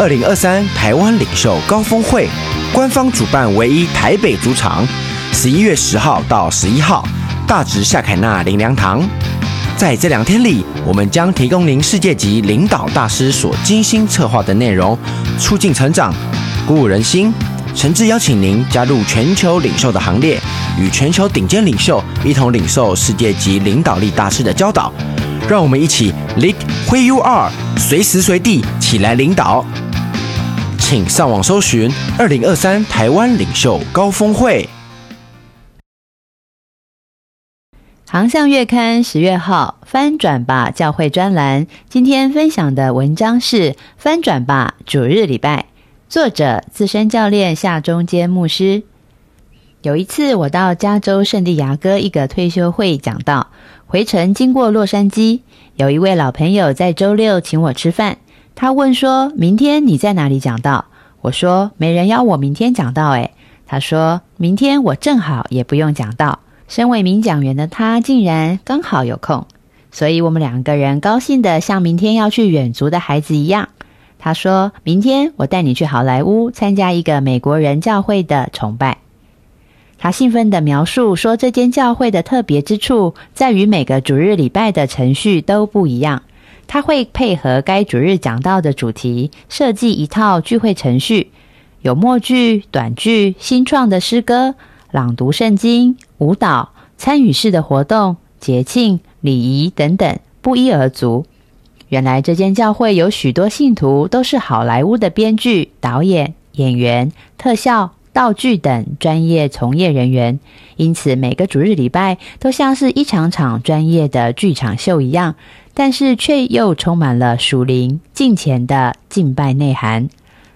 二零二三台湾领袖高峰会官方主办唯一台北主场，十一月十号到十一号，大直夏凯纳灵粮堂。在这两天里，我们将提供您世界级领导大师所精心策划的内容，促进成长，鼓舞人心。诚挚邀请您加入全球领袖的行列，与全球顶尖领袖一同领受世界级领导力大师的教导。让我们一起 lead where you are，随时随地起来领导。请上网搜寻“二零二三台湾领袖高峰会”。航向月刊十月号翻转吧教会专栏，今天分享的文章是《翻转吧主日礼拜》，作者资深教练夏中间牧师。有一次，我到加州圣地牙哥一个退休会讲道，回程经过洛杉矶，有一位老朋友在周六请我吃饭。他问说：“明天你在哪里讲道？”我说：“没人邀我明天讲道。”诶，他说明天我正好也不用讲道。身为名讲员的他，竟然刚好有空，所以我们两个人高兴的像明天要去远足的孩子一样。他说明天我带你去好莱坞参加一个美国人教会的崇拜。他兴奋的描述说，这间教会的特别之处在于每个主日礼拜的程序都不一样。他会配合该主日讲到的主题，设计一套聚会程序，有默剧、短剧、新创的诗歌、朗读圣经、舞蹈、参与式的活动、节庆、礼仪等等，不一而足。原来这间教会有许多信徒都是好莱坞的编剧、导演、演员、特效、道具等专业从业人员，因此每个主日礼拜都像是一场场专业的剧场秀一样。但是却又充满了属灵敬虔的敬拜内涵。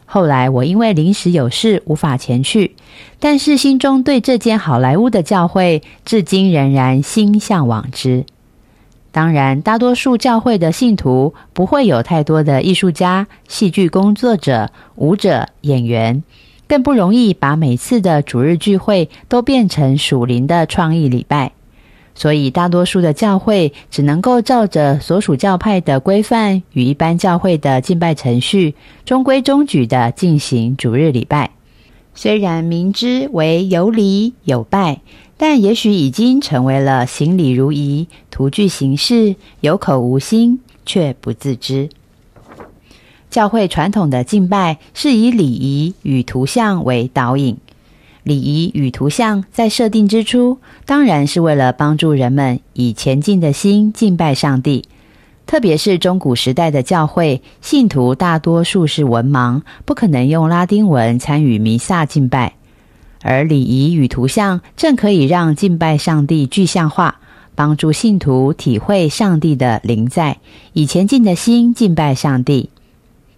后来我因为临时有事无法前去，但是心中对这间好莱坞的教会至今仍然心向往之。当然，大多数教会的信徒不会有太多的艺术家、戏剧工作者、舞者、演员，更不容易把每次的主日聚会都变成属灵的创意礼拜。所以，大多数的教会只能够照着所属教派的规范与一般教会的敬拜程序，中规中矩的进行主日礼拜。虽然明知为有礼有拜，但也许已经成为了行礼如仪、图具形式、有口无心，却不自知。教会传统的敬拜是以礼仪与图像为导引。礼仪与图像在设定之初，当然是为了帮助人们以前进的心敬拜上帝。特别是中古时代的教会，信徒大多数是文盲，不可能用拉丁文参与弥撒敬拜。而礼仪与图像正可以让敬拜上帝具象化，帮助信徒体会上帝的灵在，以前进的心敬拜上帝。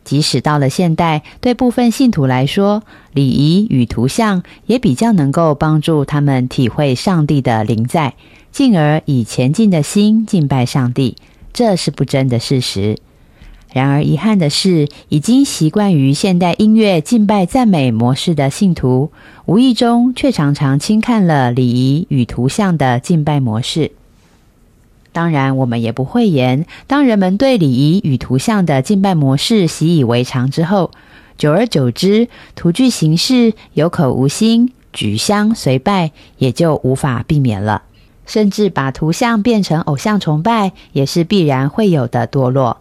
即使到了现代，对部分信徒来说，礼仪与图像也比较能够帮助他们体会上帝的灵在，进而以前进的心敬拜上帝，这是不争的事实。然而，遗憾的是，已经习惯于现代音乐敬拜赞美模式的信徒，无意中却常常轻看了礼仪与图像的敬拜模式。当然，我们也不会言，当人们对礼仪与图像的敬拜模式习以为常之后，久而久之，图具形式有口无心，举香随拜也就无法避免了。甚至把图像变成偶像崇拜，也是必然会有的堕落。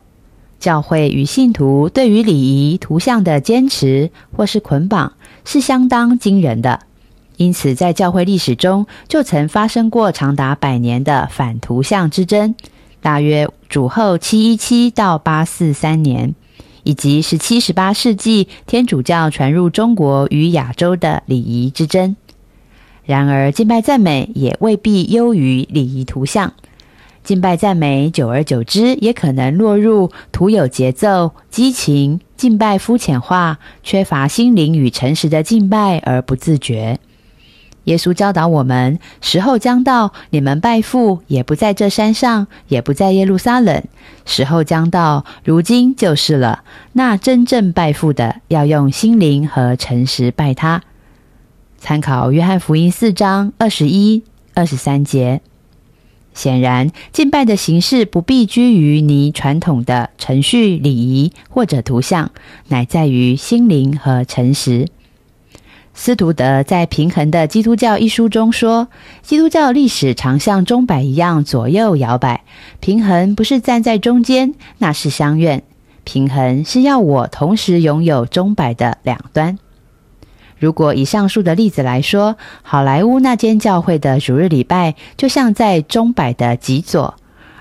教会与信徒对于礼仪图像的坚持或是捆绑，是相当惊人的。因此，在教会历史中，就曾发生过长达百年的反图像之争，大约主后七一七到八四三年，以及十七、十八世纪天主教传入中国与亚洲的礼仪之争。然而，敬拜赞美也未必优于礼仪图像。敬拜赞美，久而久之，也可能落入徒有节奏、激情、敬拜肤浅化，缺乏心灵与诚实的敬拜而不自觉。耶稣教导我们：时候将到，你们拜父也不在这山上，也不在耶路撒冷。时候将到，如今就是了。那真正拜父的，要用心灵和诚实拜他。参考约翰福音四章二十一、二十三节。显然，敬拜的形式不必拘于你传统的程序、礼仪或者图像，乃在于心灵和诚实。斯图德在《平衡的基督教》一书中说：“基督教历史常像钟摆一样左右摇摆，平衡不是站在中间，那是相愿。平衡是要我同时拥有钟摆的两端。”如果以上述的例子来说，好莱坞那间教会的主日礼拜就像在钟摆的极左，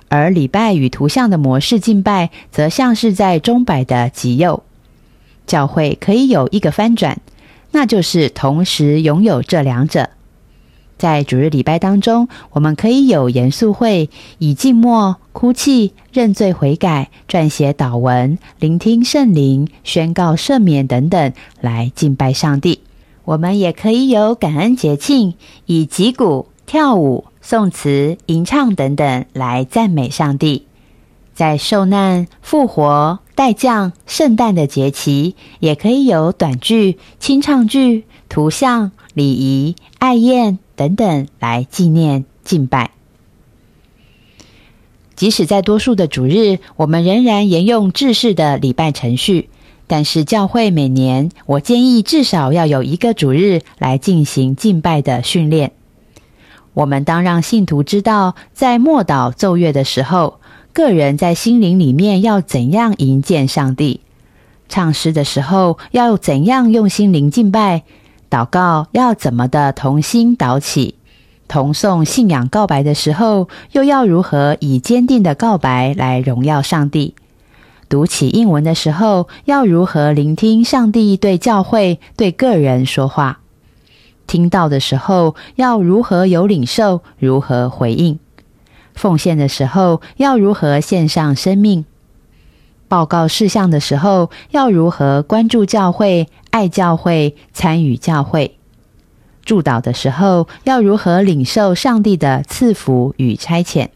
而礼拜与图像的模式敬拜则像是在钟摆的极右。教会可以有一个翻转，那就是同时拥有这两者。在主日礼拜当中，我们可以有严肃会，以静默、哭泣、认罪悔改、撰写祷文、聆听圣灵、宣告赦免等等来敬拜上帝。我们也可以有感恩节庆，以击鼓、跳舞、颂词、吟唱等等来赞美上帝。在受难、复活、代降、圣诞的节期，也可以有短剧、清唱剧、图像、礼仪、爱宴等等来纪念敬拜。即使在多数的主日，我们仍然沿用制式的礼拜程序。但是教会每年，我建议至少要有一个主日来进行敬拜的训练。我们当让信徒知道，在默祷奏乐的时候，个人在心灵里面要怎样迎接上帝；唱诗的时候要怎样用心灵敬拜；祷告要怎么的同心祷起；同颂信仰告白的时候，又要如何以坚定的告白来荣耀上帝。读起英文的时候，要如何聆听上帝对教会、对个人说话？听到的时候，要如何有领受？如何回应？奉献的时候，要如何献上生命？报告事项的时候，要如何关注教会、爱教会、参与教会？祝祷的时候，要如何领受上帝的赐福与差遣？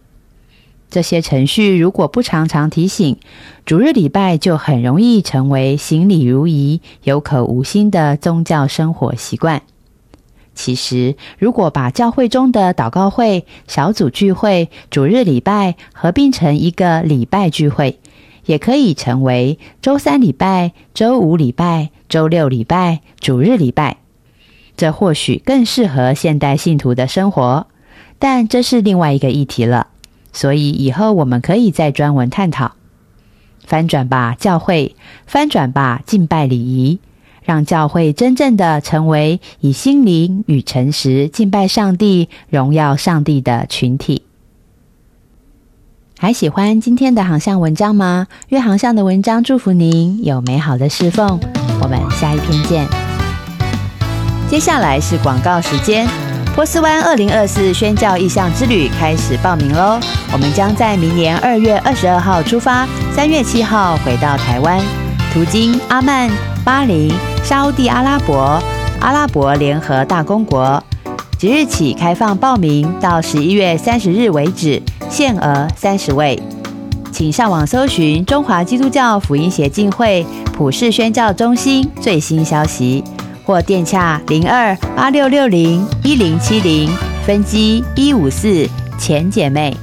这些程序如果不常常提醒，主日礼拜就很容易成为行礼如仪、有口无心的宗教生活习惯。其实，如果把教会中的祷告会、小组聚会、主日礼拜合并成一个礼拜聚会，也可以成为周三礼拜、周五礼拜、周六礼拜、主日礼拜。这或许更适合现代信徒的生活，但这是另外一个议题了。所以以后我们可以再专门探讨，翻转吧教会，翻转吧敬拜礼仪，让教会真正的成为以心灵与诚实敬拜上帝、荣耀上帝的群体。还喜欢今天的航向文章吗？约航向的文章祝福您有美好的侍奉。我们下一篇见。接下来是广告时间。波斯湾二零二四宣教意向之旅开始报名喽！我们将在明年二月二十二号出发，三月七号回到台湾，途经阿曼、巴林、沙地阿拉伯、阿拉伯联合大公国。即日起开放报名，到十一月三十日为止，限额三十位。请上网搜寻中华基督教福音协进会普世宣教中心最新消息。或电洽零二八六六零一零七零分机一五四前姐妹。